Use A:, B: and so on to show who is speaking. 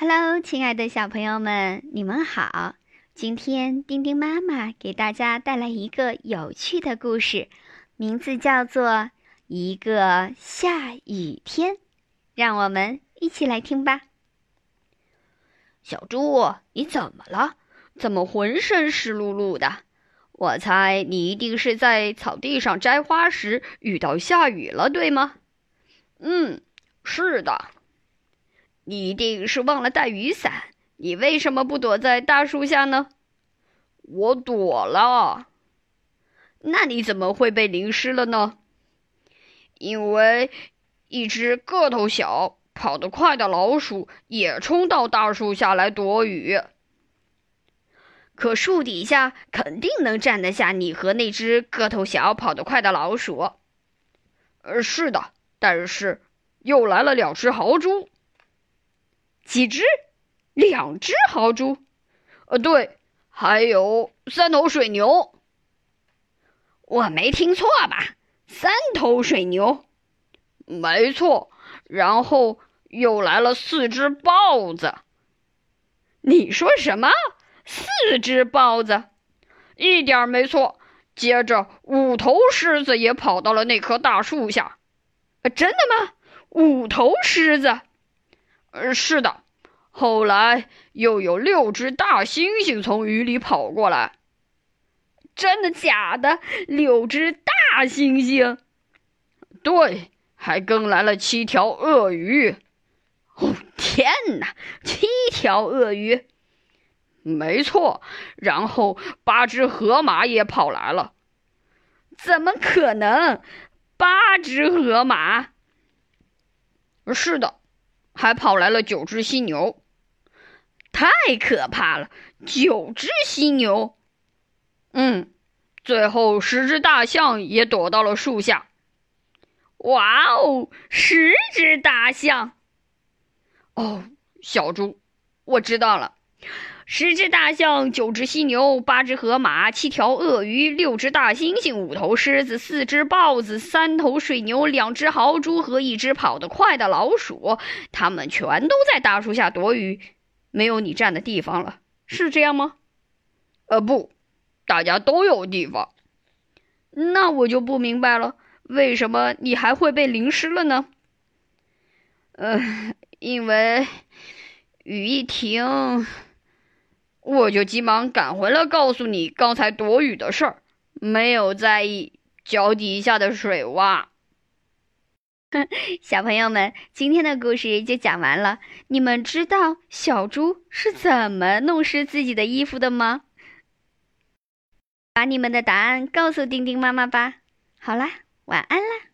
A: Hello，亲爱的小朋友们，你们好！今天丁丁妈妈给大家带来一个有趣的故事，名字叫做《一个下雨天》，让我们一起来听吧。
B: 小猪，你怎么了？怎么浑身湿漉漉的？我猜你一定是在草地上摘花时遇到下雨了，对吗？
C: 嗯，是的。
B: 你一定是忘了带雨伞，你为什么不躲在大树下呢？
C: 我躲了。
B: 那你怎么会被淋湿了呢？
C: 因为一只个头小、跑得快的老鼠也冲到大树下来躲雨。
B: 可树底下肯定能站得下你和那只个头小、跑得快的老鼠。
C: 呃，是的，但是又来了两只豪猪。
B: 几只？两只豪猪？
C: 呃，对，还有三头水牛。
B: 我没听错吧？三头水牛？
C: 没错。然后又来了四只豹子。
B: 你说什么？四只豹子？
C: 一点没错。接着，五头狮子也跑到了那棵大树下。
B: 呃真的吗？五头狮子？
C: 呃，是的，后来又有六只大猩猩从雨里跑过来。
B: 真的假的？六只大猩猩？
C: 对，还跟来了七条鳄鱼。
B: 哦，天哪，七条鳄鱼！
C: 没错，然后八只河马也跑来了。
B: 怎么可能？八只河马？
C: 是的。还跑来了九只犀牛，
B: 太可怕了！九只犀牛，
C: 嗯，最后十只大象也躲到了树下。
B: 哇哦，十只大象！
C: 哦，小猪，我知道了。
B: 十只大象，九只犀牛，八只河马，七条鳄鱼，六只大猩猩，五头狮子，四只豹子，三头水牛，两只豪猪和一只跑得快的老鼠，它们全都在大树下躲雨，没有你站的地方了，是这样吗？
C: 呃，不，大家都有地方。
B: 那我就不明白了，为什么你还会被淋湿了呢？
C: 呃，因为雨一停。我就急忙赶回来，告诉你刚才躲雨的事儿，没有在意脚底下的水洼。
A: 小朋友们，今天的故事就讲完了。你们知道小猪是怎么弄湿自己的衣服的吗？把你们的答案告诉丁丁妈妈吧。好啦，晚安啦。